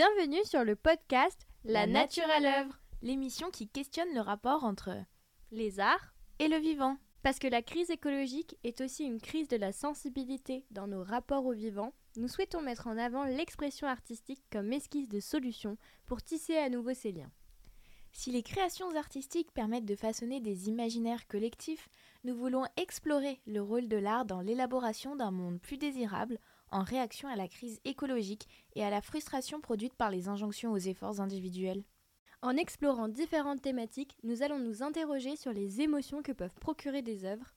Bienvenue sur le podcast La, La nature à l'œuvre, l'émission qui questionne le rapport entre les arts, et le vivant. parce que la crise écologique est aussi une crise de la sensibilité dans nos rapports au vivant. Nous souhaitons mettre en avant l'expression artistique comme esquisse de solution pour tisser à nouveau ces liens. Si les créations artistiques permettent de façonner des imaginaires collectifs, nous voulons explorer le rôle de l'art dans l'élaboration d'un monde plus désirable en réaction à la crise écologique et à la frustration produite par les injonctions aux efforts individuels. En explorant différentes thématiques, nous allons nous interroger sur les émotions que peuvent procurer des œuvres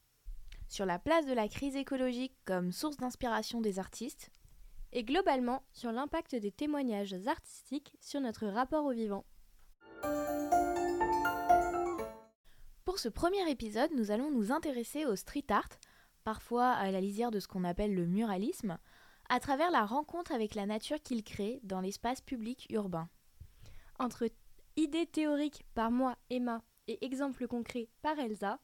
Sur la place de la crise écologique comme source d'inspiration des artistes, et globalement sur l'impact des témoignages artistiques sur notre rapport au vivant. Pour ce premier épisode, nous allons nous intéresser au street art, parfois à la lisière de ce qu'on appelle le muralisme, à travers la rencontre avec la nature qu'il crée dans l'espace public urbain. Entre idées théoriques par moi, Emma, et exemples concrets par Elsa,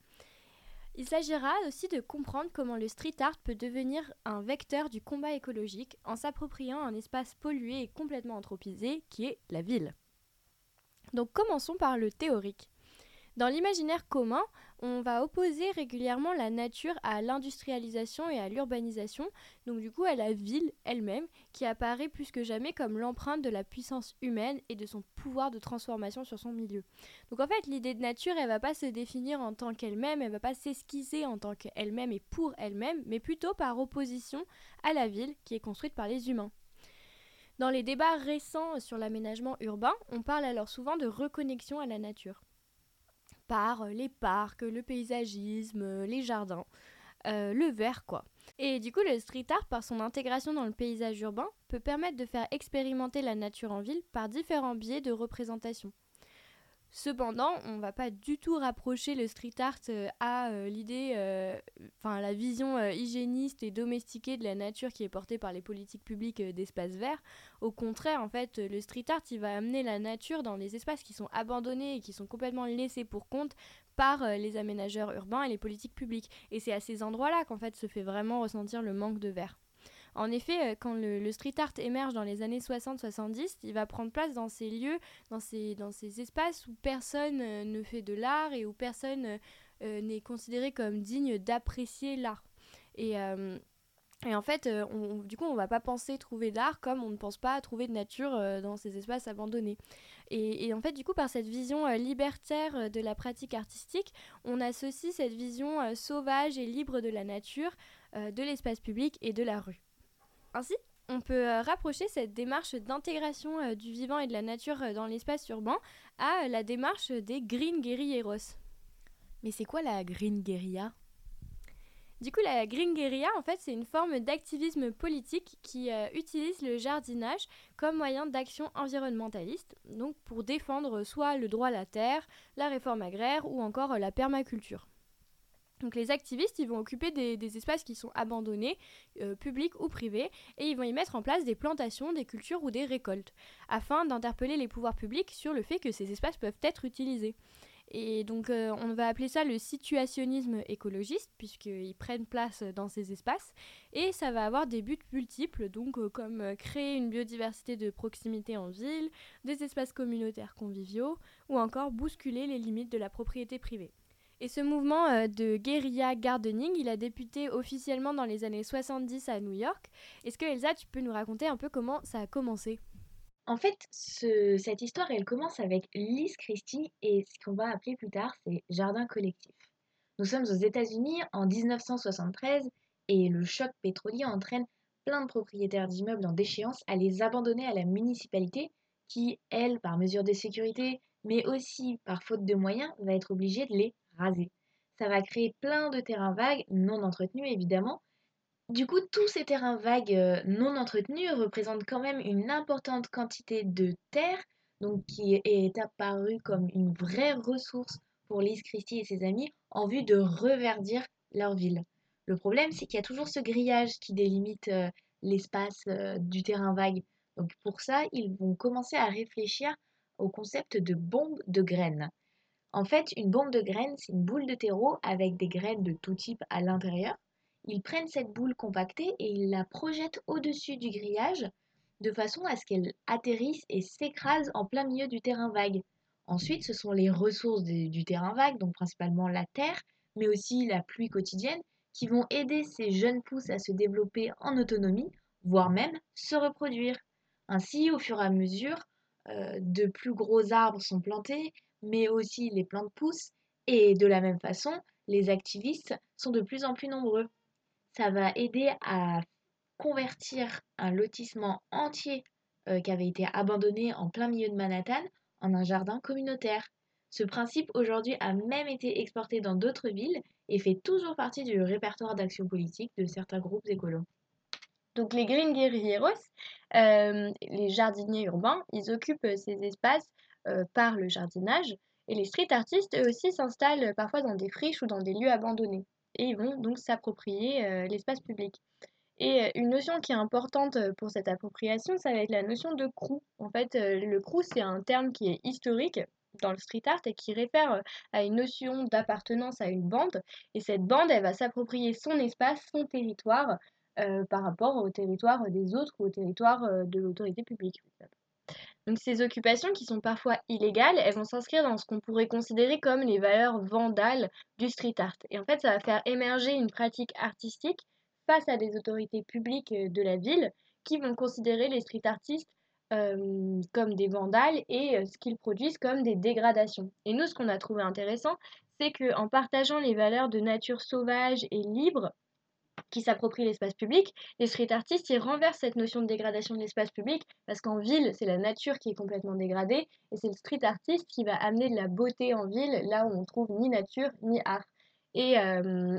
il s'agira aussi de comprendre comment le street art peut devenir un vecteur du combat écologique en s'appropriant un espace pollué et complètement anthropisé qui est la ville. Donc commençons par le théorique. Dans l'imaginaire commun, on va opposer régulièrement la nature à l'industrialisation et à l'urbanisation, donc du coup à la ville elle-même, qui apparaît plus que jamais comme l'empreinte de la puissance humaine et de son pouvoir de transformation sur son milieu. Donc en fait, l'idée de nature, elle va pas se définir en tant qu'elle-même, elle va pas s'esquisser en tant qu'elle-même et pour elle-même, mais plutôt par opposition à la ville qui est construite par les humains. Dans les débats récents sur l'aménagement urbain, on parle alors souvent de reconnexion à la nature par les parcs, le paysagisme, les jardins, euh, le vert quoi. Et du coup, le street art, par son intégration dans le paysage urbain, peut permettre de faire expérimenter la nature en ville par différents biais de représentation. Cependant, on ne va pas du tout rapprocher le street art euh, à euh, l'idée, euh, enfin la vision hygiéniste et domestiquée de la nature qui est portée par les politiques publiques d'espaces verts. Au contraire, en fait, le street art, il va amener la nature dans les espaces qui sont abandonnés et qui sont complètement laissés pour compte par les aménageurs urbains et les politiques publiques. Et c'est à ces endroits-là qu'en fait se fait vraiment ressentir le manque de verre. En effet, euh, quand le, street art émerge dans les années 60-70, il va prendre place dans ces lieux, dans ces, dans ces espaces où personne euh, ne fait de l'art et où personne euh, n'est considéré comme digne d'apprécier l'art. Et, et en fait, on- du coup, on va pas penser trouver d'art comme on ne pense pas trouver de nature dans ces espaces abandonnés. Et, et en fait, du coup, par cette vision libertaire de la pratique artistique, on associe cette vision sauvage et libre de la nature, de l'espace public et de la rue. Ainsi, on peut euh, rapprocher cette démarche d'intégration euh, du vivant et de la nature euh, dans l'espace urbain à la démarche des Green Guerrilleros. Mais c'est quoi la green guérilla Du coup, la Green Guerilla, en fait, c'est une forme d'activisme politique qui euh, utilise le jardinage comme moyen d'action environnementaliste, donc pour défendre soit le droit à la terre, la réforme agraire ou encore la permaculture. Donc les activistes, ils vont occuper des, espaces qui sont abandonnés, euh, publics ou privés, et ils vont y mettre en place des plantations, des cultures ou des récoltes, afin d'interpeller les pouvoirs publics sur le fait que ces espaces peuvent être utilisés. Et donc euh, on va appeler ça le situationnisme écologiste, puisqu'ils prennent place dans ces espaces, et ça va avoir des buts multiples, donc euh, comme créer une biodiversité de proximité en ville, des espaces communautaires conviviaux, ou encore bousculer les limites de la propriété privée. Et ce mouvement euh, de guérilla gardening, il a débuté officiellement dans les années 70 à New York. Est-ce que Elsa, tu peux nous raconter un peu comment ça a commencé? En fait, ce- cette histoire, elle commence avec Liz Christie et ce qu'on va appeler plus tard, c'est Jardin collectif. Nous sommes aux États-Unis en 1973 et le choc pétrolier entraîne plein de propriétaires d'immeubles en déchéance à les abandonner à la municipalité qui, elle, par mesure de sécurité, mais aussi par faute de moyens, va être obligée de les Ça va créer plein de terrains vagues, non entretenus évidemment, du coup, tous ces terrains vagues euh, non entretenus représentent quand même une importante quantité de terre, donc qui est apparue comme une vraie ressource pour Lise Christie et ses amis en vue de reverdir leur ville. Le problème, c'est qu'il y a toujours ce grillage qui délimite euh, l'espace euh, du terrain vague. Donc pour ça, ils vont commencer à réfléchir au concept de bombe de graines. En fait, une bombe de graines, c'est une boule de terreau avec des graines de tout type à l'intérieur. Ils prennent cette boule compactée et ils la projettent au-dessus du grillage de façon à ce qu'elles atterrissent et s'écrasent en plein milieu du terrain vague. Ensuite, ce sont les ressources du terrain vague, donc principalement la terre, mais aussi la pluie quotidienne, qui vont aider ces jeunes pousses à se développer en autonomie, voire même se reproduire. Ainsi, au fur et à mesure, euh, de plus gros arbres sont plantés, mais aussi les plantes poussent, et de la même façon, les activistes sont de plus en plus nombreux. Ça va aider à convertir un lotissement entier euh, qui avait été abandonné en plein milieu de Manhattan en un jardin communautaire. Ce principe aujourd'hui a même été exporté dans d'autres villes et fait toujours partie du répertoire d'action politique de certains groupes écolos. Donc les Green Guerrilleros, euh, les jardiniers urbains, ils occupent ces espaces euh, par le jardinage et les street artistes eux aussi s'installent parfois dans des friches ou dans des lieux abandonnés et ils vont donc s'approprier euh, l'espace public. Et une notion qui est importante pour cette appropriation, ça va être la notion de crew. En fait, le crew, c'est un terme qui est historique dans le street art et qui réfère à une notion d'appartenance à une bande. Et cette bande, elle va s'approprier son espace, son territoire, par rapport au territoire des autres ou au territoire de l'autorité publique. Donc ces occupations qui sont parfois illégales, elles vont s'inscrire dans ce qu'on pourrait considérer comme les valeurs vandales du street art. Et en fait, ça va faire émerger une pratique artistique face à des autorités publiques de la ville qui vont considérer les street artistes comme des vandales et ce qu'ils produisent comme des dégradations. Et nous, ce qu'on a trouvé intéressant, c'est qu'en partageant les valeurs de nature sauvage et libre, qui s'approprient l'espace public, les street artistes, ils renversent cette notion de dégradation de l'espace public, parce qu'en ville, c'est la nature qui est complètement dégradée, et c'est le street artiste qui va amener de la beauté en ville, là où on trouve ni nature, ni art. Et,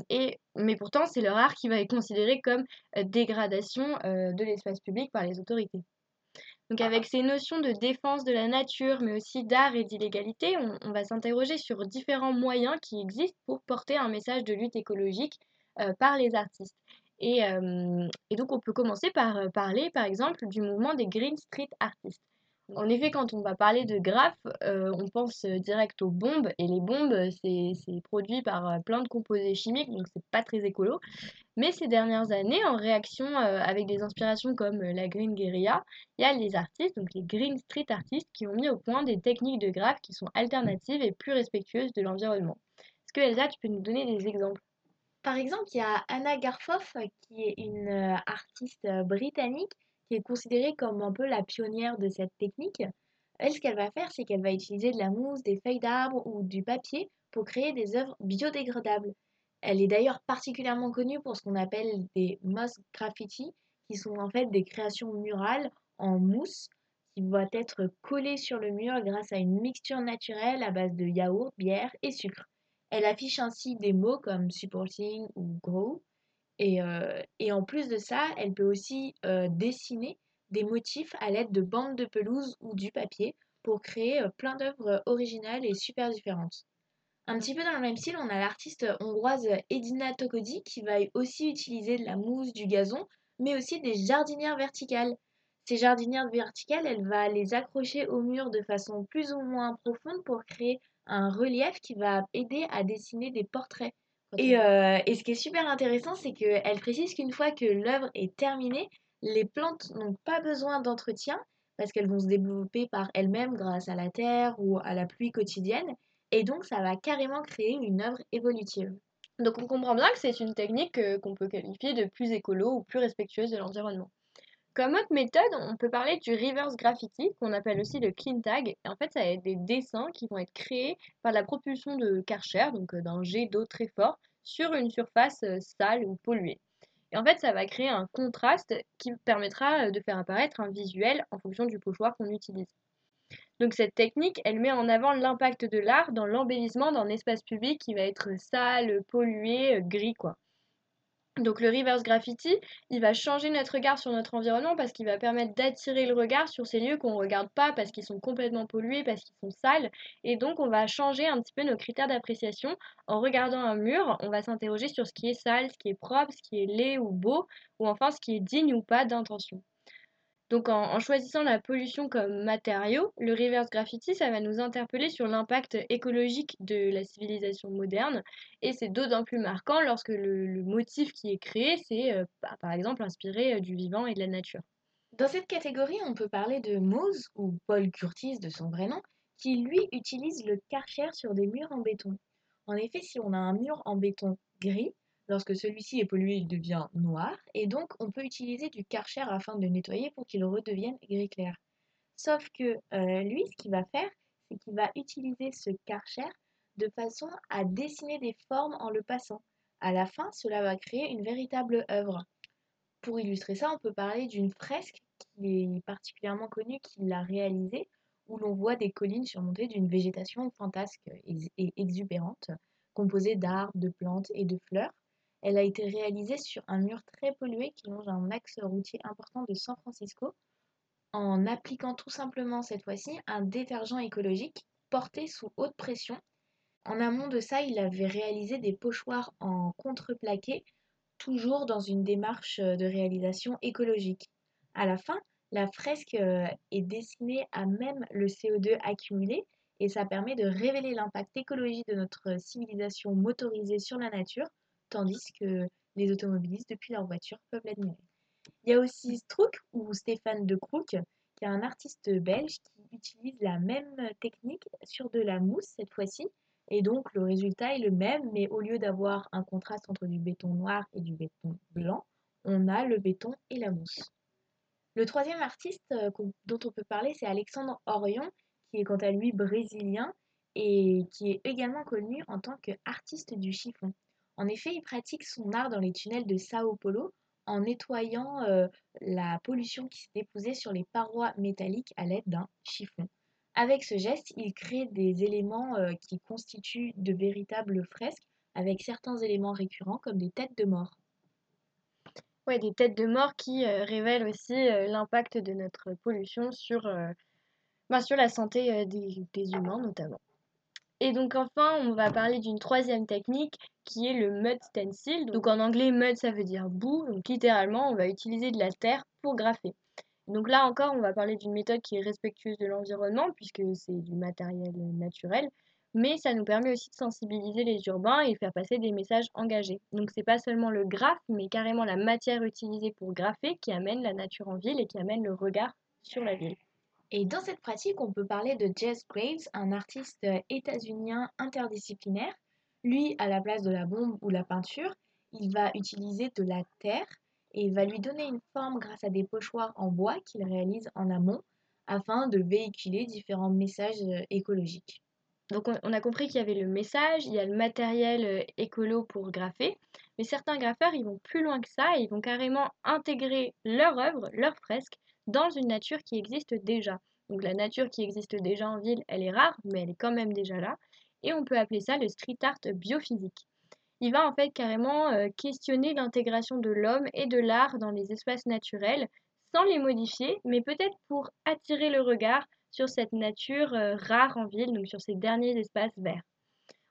et, mais pourtant, c'est leur art qui va être considéré comme dégradation de l'espace public par les autorités. Donc avec ces notions de défense de la nature, mais aussi d'art et d'illégalité, on, va s'interroger sur différents moyens qui existent pour porter un message de lutte écologique euh, par les artistes. Et, euh, et, donc on peut commencer par euh, parler par exemple du mouvement des Green Street Artists. En effet, quand on va parler de graphes, on pense direct aux bombes, et les bombes, c'est produit par plein de composés chimiques, donc c'est pas très écolo. Mais ces dernières années, en réaction avec des inspirations comme la Green Guerilla, il y a les artistes, donc les Green Street Artists, qui ont mis au point des techniques de graphes qui sont alternatives et plus respectueuses de l'environnement. Est-ce que Elsa, tu peux nous donner des exemples? Par exemple, il y a Anna Garfoff, qui est une euh, artiste euh, britannique, qui est considérée comme un peu la pionnière de cette technique. Elle, ce qu'elle va faire, c'est qu'elle va utiliser de la mousse, des feuilles d'arbre ou du papier pour créer des œuvres biodégradables. Elle est d'ailleurs particulièrement connue pour ce qu'on appelle des moss graffiti, qui sont en fait des créations murales en mousse qui vont être collées sur le mur grâce à une mixture naturelle à base de yaourt, bière et sucre. Elle affiche ainsi des mots comme supporting ou grow. Et, euh, et en plus de ça, elle peut aussi euh, dessiner des motifs à l'aide de bandes de pelouse ou du papier pour créer euh, plein d'œuvres originales et super différentes. Un petit peu dans le même style, on a l'artiste hongroise Edina Tokodi qui va aussi utiliser de la mousse, du gazon, mais aussi des jardinières verticales. Ces jardinières verticales, elle va les accrocher au mur de façon plus ou moins profonde pour créer un relief qui va aider à dessiner des portraits. Et, euh, et ce qui est super intéressant, c'est qu'elle précise qu'une fois que l'œuvre est terminée, les plantes n'ont pas besoin d'entretien parce qu'elles vont se développer par elles-mêmes grâce à la terre ou à la pluie quotidienne. Et donc, ça va carrément créer une œuvre évolutive. Donc, on comprend bien que c'est une technique euh, qu'on peut qualifier de plus écolo ou plus respectueuse de l'environnement. Comme autre méthode, on peut parler du reverse graffiti, qu'on appelle aussi le clean tag. en fait, ça va être des dessins qui vont être créés par la propulsion de Karcher, donc euh, d'un jet d'eau très fort, sur une surface euh, sale ou polluée. Et en fait, ça va créer un contraste qui permettra euh, de faire apparaître un visuel en fonction du pochoir qu'on utilise. Donc cette technique, elle met en avant l'impact de l'art dans l'embellissement d'un espace public qui va être sale, pollué, gris quoi. Donc le reverse graffiti, il va changer notre regard sur notre environnement parce qu'il va permettre d'attirer le regard sur ces lieux qu'on ne regarde pas parce qu'ils sont complètement pollués, parce qu'ils sont sales. Et donc on va changer un petit peu nos critères d'appréciation. En regardant un mur, on va s'interroger sur ce qui est sale, ce qui est propre, ce qui est laid ou beau, ou enfin ce qui est digne ou pas d'intention. Donc en, choisissant la pollution comme matériau, le reverse graffiti, ça va nous interpeller sur l'impact écologique de la civilisation moderne. Et c'est d'autant plus marquant lorsque le, motif qui est créé, c'est euh, par exemple inspiré euh, du vivant et de la nature. Dans cette catégorie, on peut parler de Mose, ou Paul Curtis de son vrai nom, qui lui utilise le karcher sur des murs en béton. En effet, si on a un mur en béton gris, lorsque celui-ci est pollué, il devient noir, et donc on peut utiliser du karcher afin de le nettoyer pour qu'il redevienne gris clair. Sauf que euh, lui, ce qu'il va faire, c'est qu'il va utiliser ce karcher de façon à dessiner des formes en le passant. À la fin, cela va créer une véritable œuvre. Pour illustrer ça, on peut parler d'une fresque qui est particulièrement connue qu'il a réalisée, où l'on voit des collines surmontées d'une végétation fantasque et exubérante, composée d'arbres, de plantes et de fleurs. Elle a été réalisée sur un mur très pollué qui longe un axe routier important de San Francisco, en appliquant tout simplement cette fois-ci un détergent écologique porté sous haute pression. En amont de ça, il avait réalisé des pochoirs en contreplaqué, toujours dans une démarche de réalisation écologique. À la fin, la fresque est dessinée à même le CO2 accumulé et ça permet de révéler l'impact écologique de notre civilisation motorisée sur la nature, tandis que les automobilistes, depuis leur voiture, peuvent l'admirer. Il y a aussi Strouk ou Stéphane de Crook, qui est un artiste belge qui utilise la même technique sur de la mousse cette fois-ci. Et donc le résultat est le même, mais au lieu d'avoir un contraste entre du béton noir et du béton blanc, on a le béton et la mousse. Le troisième artiste euh, dont on peut parler, c'est Alexandre Orion, qui est quant à lui brésilien et qui est également connu en tant qu'artiste du chiffon. En effet, il pratique son art dans les tunnels de Sao Paulo en nettoyant euh, la pollution qui s'est déposée sur les parois métalliques à l'aide d'un chiffon. Avec ce geste, il crée des éléments euh, qui constituent de véritables fresques avec certains éléments récurrents comme des têtes de mort. Ouais, des têtes de mort qui euh, révèlent aussi l'impact de notre pollution sur, bah, la santé des humains notamment. Et donc enfin, on va parler d'une troisième technique qui est le mud stencil. Donc en anglais, mud ça veut dire boue. Donc littéralement, on va utiliser de la terre pour graffer. Donc là encore, on va parler d'une méthode qui est respectueuse de l'environnement puisque c'est du matériel naturel. Mais ça nous permet aussi de sensibiliser les urbains et faire passer des messages engagés. Donc c'est pas seulement le graphe, mais carrément la matière utilisée pour graffer qui amène la nature en ville et qui amène le regard sur la ville. Et dans cette pratique, on peut parler de Jess Graves, un artiste états-unien interdisciplinaire. Lui, à la place de la bombe ou la peinture, il va utiliser de la terre et va lui donner une forme grâce à des pochoirs en bois qu'il réalise en amont afin de véhiculer différents messages euh, écologiques. Donc on a compris qu'il y avait le message, il y a le matériel euh, écolo pour graffer, mais certains graffeurs ils vont plus loin que ça et ils vont carrément intégrer leur œuvre, leur fresque dans une nature qui existe déjà. Donc la nature qui existe déjà en ville, elle est rare, mais elle est quand même déjà là. Et on peut appeler ça le street art biophysique. Il va en fait carrément euh, questionner l'intégration de l'homme et de l'art dans les espaces naturels, sans les modifier, mais peut-être pour attirer le regard sur cette nature euh, rare en ville, donc sur ces derniers espaces verts.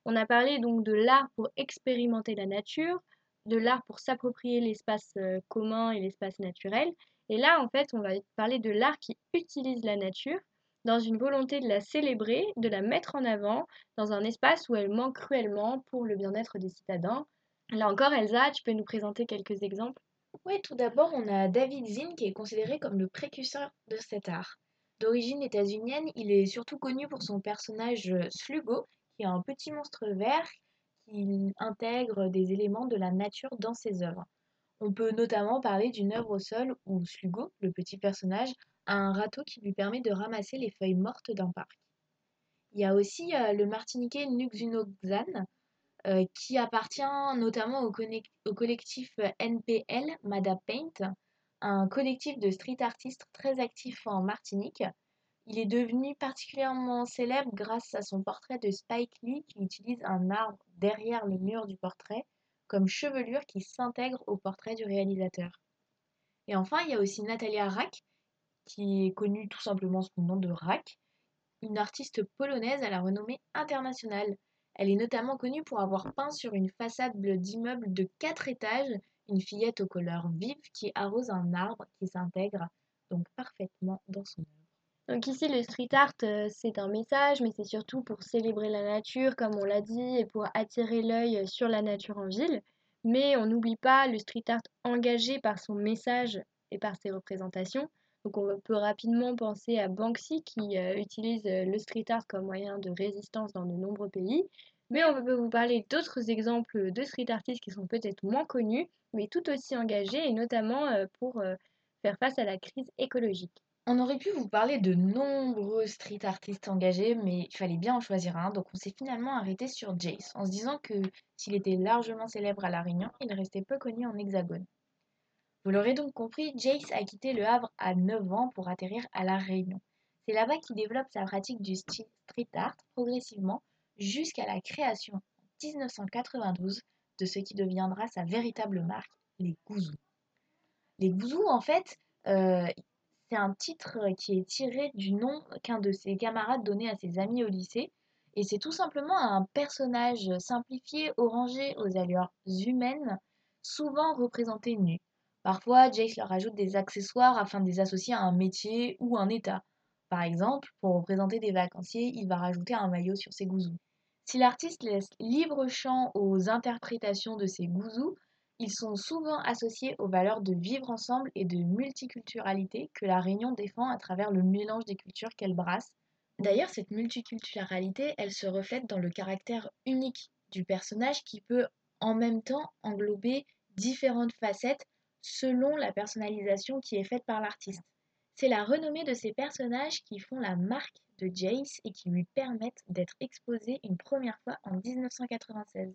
On a parlé donc de l'art pour expérimenter la nature, de l'art pour s'approprier l'espace euh, commun et l'espace naturel, et là, en fait, on va parler de l'art qui utilise la nature dans une volonté de la célébrer, de la mettre en avant dans un espace où elle manque cruellement pour le bien-être des citadins. Là encore, Elsa, tu peux nous présenter quelques exemples? Oui, tout d'abord, on a David Zinn qui est considéré comme le précurseur de cet art. D'origine états-unienne, il est surtout connu pour son personnage Slugo, qui est un petit monstre vert qui intègre des éléments de la nature dans ses œuvres. On peut notamment parler d'une œuvre au sol où Slugo, le petit personnage, a un râteau qui lui permet de ramasser les feuilles mortes d'un parc. Il y a aussi euh, le martiniquais Nuxunoxan, euh, qui appartient notamment au, collectif NPL Mada Paint, un collectif de street artistes très actif en Martinique. Il est devenu particulièrement célèbre grâce à son portrait de Spike Lee qui utilise un arbre derrière le mur du portrait comme chevelure qui s'intègre au portrait du réalisateur. Et enfin, il y a aussi Natalia Rack, qui est connue tout simplement sous le nom de Rack, une artiste polonaise à la renommée internationale. Elle est notamment connue pour avoir peint sur une façade d'immeuble de 4 étages une fillette aux couleurs vives qui arrose un arbre qui s'intègre donc parfaitement dans son œuvre. Donc ici, le street art, euh, c'est un message, mais c'est surtout pour célébrer la nature, comme on l'a dit, et pour attirer l'œil euh, sur la nature en ville. Mais on n'oublie pas le street art engagé par son message et par ses représentations. Donc on peut rapidement penser à Banksy qui utilise le street art comme moyen de résistance dans de nombreux pays. Mais on peut vous parler d'autres exemples de street artistes qui sont peut-être moins connus, mais tout aussi engagés, et notamment pour faire face à la crise écologique. On aurait pu vous parler de nombreux street artistes engagés, mais il fallait bien en choisir un, donc on s'est finalement arrêté sur Jace, en se disant que s'il était largement célèbre à La Réunion, il restait peu connu en Hexagone. Vous l'aurez donc compris, Jace a quitté Le Havre à 9 ans pour atterrir à La Réunion. C'est là-bas qu'il développe sa pratique du street art progressivement jusqu'à la création en 1992 de ce qui deviendra sa véritable marque, les Gouzous. Les Gouzous, en fait, euh, c'est un titre qui est tiré du nom qu'un de ses camarades donnait à ses amis au lycée. Et c'est tout simplement un personnage simplifié, orangé, aux allures humaines, souvent représenté nu. Parfois, Jace leur ajoute des accessoires afin de les associer à un métier ou un état. Par exemple, pour représenter des vacanciers, il va rajouter un maillot sur ses gouzous. Si l'artiste laisse libre champ aux interprétations de ses gouzous, ils sont souvent associés aux valeurs de vivre ensemble et de multiculturalité que la Réunion défend à travers le mélange des cultures qu'elle brasse. D'ailleurs, cette multiculturalité, elle se reflète dans le caractère unique du personnage qui peut en même temps englober différentes facettes selon la personnalisation qui est faite par l'artiste. C'est la renommée de ces personnages qui font la marque de Jace et qui lui permettent d'être exposés une première fois en 1996.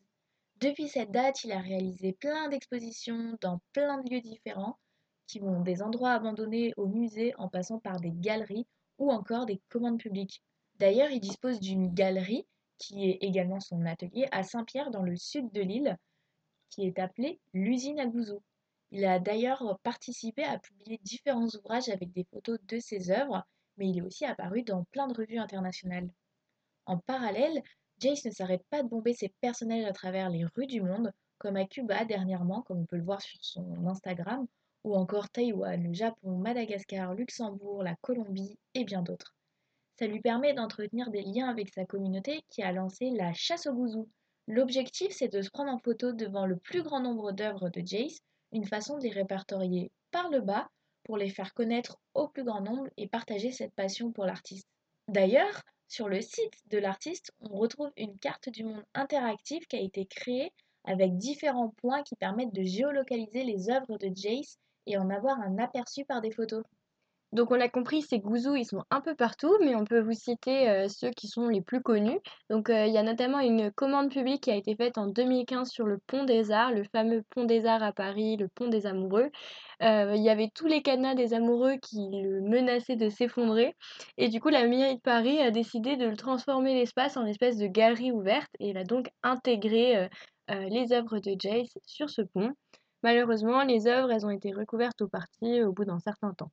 Depuis cette date, il a réalisé plein d'expositions dans plein de lieux différents, qui vont des endroits abandonnés au musée en passant par des galeries ou encore des commandes publiques. D'ailleurs, il dispose d'une galerie, qui est également son atelier, à Saint-Pierre dans le sud de l'île, qui est appelée l'usine à Gouzou. Il a d'ailleurs participé à publier différents ouvrages avec des photos de ses œuvres, mais il est aussi apparu dans plein de revues internationales. En parallèle, Jace ne s'arrête pas de bomber ses personnages à travers les rues du monde, comme à Cuba dernièrement, comme on peut le voir sur son Instagram, ou encore Taïwan, le Japon, Madagascar, Luxembourg, la Colombie et bien d'autres. Ça lui permet d'entretenir des liens avec sa communauté qui a lancé la chasse au gouzou. L'objectif, c'est de se prendre en photo devant le plus grand nombre d'œuvres de Jace, une façon de les répertorier par le bas pour les faire connaître au plus grand nombre et partager cette passion pour l'artiste. D'ailleurs, sur le site de l'artiste, on retrouve une carte du monde interactive qui a été créée avec différents points qui permettent de géolocaliser les œuvres de Jace et en avoir un aperçu par des photos. Donc on l'a compris, ces gouzous, ils sont un peu partout, mais on peut vous citer euh, ceux qui sont les plus connus. Donc euh, il y a notamment une commande publique qui a été faite en 2015 sur le pont des Arts, le fameux pont des Arts à Paris, le pont des Amoureux. Euh, il y avait tous les cadenas des amoureux qui le menaçaient de s'effondrer. Et du coup, la mairie de Paris a décidé de transformer l'espace en espèce de galerie ouverte et elle a donc intégré les œuvres de Jace sur ce pont. Malheureusement, les œuvres, elles ont été recouvertes au parti au bout d'un certain temps.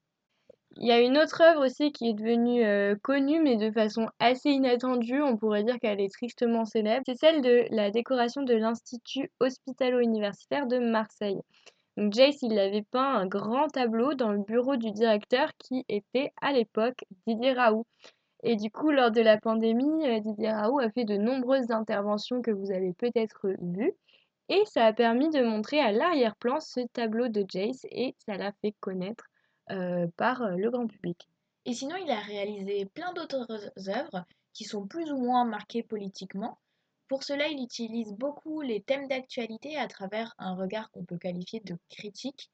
Il y a une autre œuvre aussi qui est devenue euh, connue, mais de façon assez inattendue, on pourrait dire qu'elle est tristement célèbre, c'est celle de la décoration de l'Institut hospitalo-universitaire de Marseille. Jace, il avait peint un grand tableau dans le bureau du directeur qui était à l'époque Didier Raoult. Et du coup, lors de la pandémie, euh, Didier Raoult a fait de nombreuses interventions que vous avez peut-être vues. Et ça a permis de montrer à l'arrière-plan ce tableau de Jace et ça l'a fait connaître par euh, le grand public. Et sinon, il a réalisé plein d'autres œuvres qui sont plus ou moins marquées politiquement. Pour cela, il utilise beaucoup les thèmes d'actualité à travers un regard qu'on peut qualifier de critique.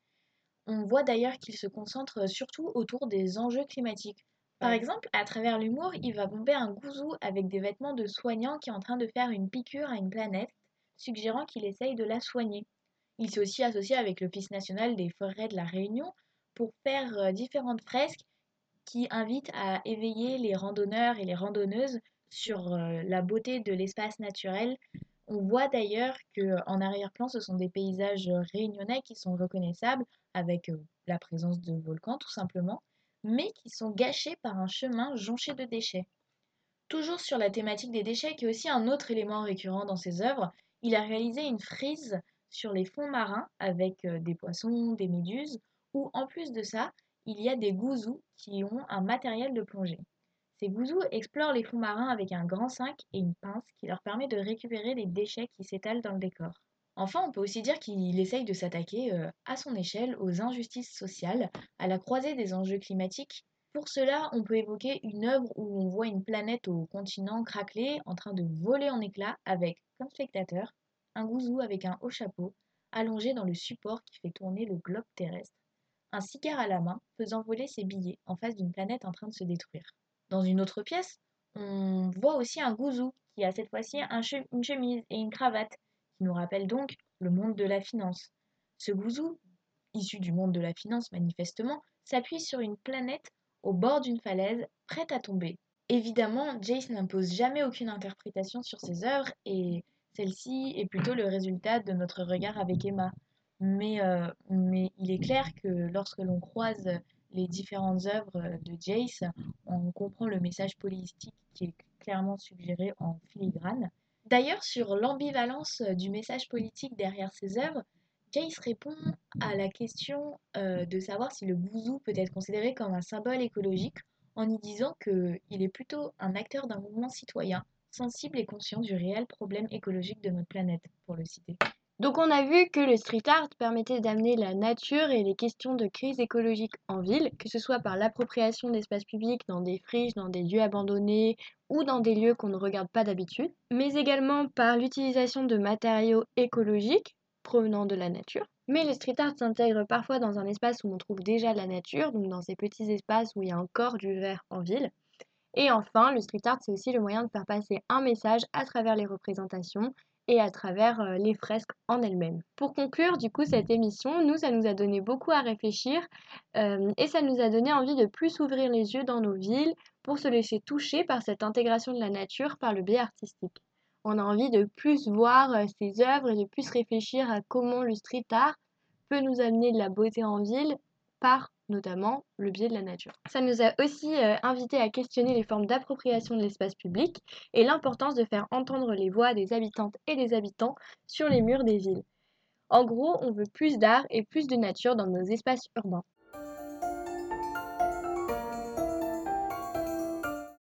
On voit d'ailleurs qu'il se concentre surtout autour des enjeux climatiques. Par exemple, à travers l'humour, il va bomber un gouzou avec des vêtements de soignant qui est en train de faire une piqûre à une planète, suggérant qu'il essaye de la soigner. Il s'est aussi associé avec l'Office national des forêts de la Réunion pour faire euh, différentes fresques qui invitent à éveiller les randonneurs et les randonneuses sur euh, la beauté de l'espace naturel. On voit d'ailleurs qu'en arrière-plan, ce sont des paysages réunionnais qui sont reconnaissables avec euh, la présence de volcans tout simplement, mais qui sont gâchés par un chemin jonché de déchets. Toujours sur la thématique des déchets, qui est aussi un autre élément récurrent dans ses œuvres, il a réalisé une frise sur les fonds marins avec des poissons, des méduses, où en plus de ça, il y a des gouzous qui ont un matériel de plongée. Ces gouzous explorent les fonds marins avec un grand 5 et une pince qui leur permet de récupérer les déchets qui s'étalent dans le décor. Enfin, on peut aussi dire qu'il essaye de s'attaquer euh, à son échelle aux injustices sociales, à la croisée des enjeux climatiques. Pour cela, on peut évoquer une œuvre où on voit une planète au continent craquelé en train de voler en éclats avec, comme spectateur, un gouzou avec un haut chapeau, allongé dans le support qui fait tourner le globe terrestre, un cigare à la main faisant voler ses billets en face d'une planète en train de se détruire. Dans une autre pièce, on voit aussi un gouzou qui a cette fois-ci une chemise et une cravate, qui nous rappelle donc le monde de la finance. Ce gouzou, issu du monde de la finance manifestement, s'appuie sur une planète au bord d'une falaise, prête à tomber. Évidemment, Jace n'impose jamais aucune interprétation sur ses œuvres et celle-ci est plutôt le résultat de notre regard avec Emma. Mais, euh, mais il est clair que lorsque l'on croise les différentes œuvres de Jace, on comprend le message politique qui est clairement suggéré en filigrane. D'ailleurs, sur l'ambivalence du message politique derrière ces œuvres, Jace répond à la question euh, de savoir si le bouzou peut être considéré comme un symbole écologique en y disant qu'il est plutôt un acteur d'un mouvement citoyen sensible et conscient du réel problème écologique de notre planète, pour le citer. Donc on a vu que le street art permettait d'amener la nature et les questions de crise écologique en ville, que ce soit par l'appropriation d'espaces publics dans des friches, dans des lieux abandonnés ou dans des lieux qu'on ne regarde pas d'habitude, mais également par l'utilisation de matériaux écologiques provenant de la nature. Mais le street art s'intègre parfois dans un espace où on trouve déjà la nature, donc dans ces petits espaces où il y a encore du vert en ville. Et enfin, le street art, c'est aussi le moyen de faire passer un message à travers les représentations et à travers euh, les fresques en elles-mêmes. Pour conclure, du coup, cette émission, nous, ça nous a donné beaucoup à réfléchir euh, et ça nous a donné envie de plus ouvrir les yeux dans nos villes pour se laisser toucher par cette intégration de la nature par le biais artistique. On a envie de plus voir euh, ces œuvres et de plus réfléchir à comment le street art peut nous amener de la beauté en ville par notamment le biais de la nature. Ça nous a aussi euh, invité à questionner les formes d'appropriation de l'espace public et l'importance de faire entendre les voix des habitantes et des habitants sur les murs des villes. En gros, on veut plus d'art et plus de nature dans nos espaces urbains.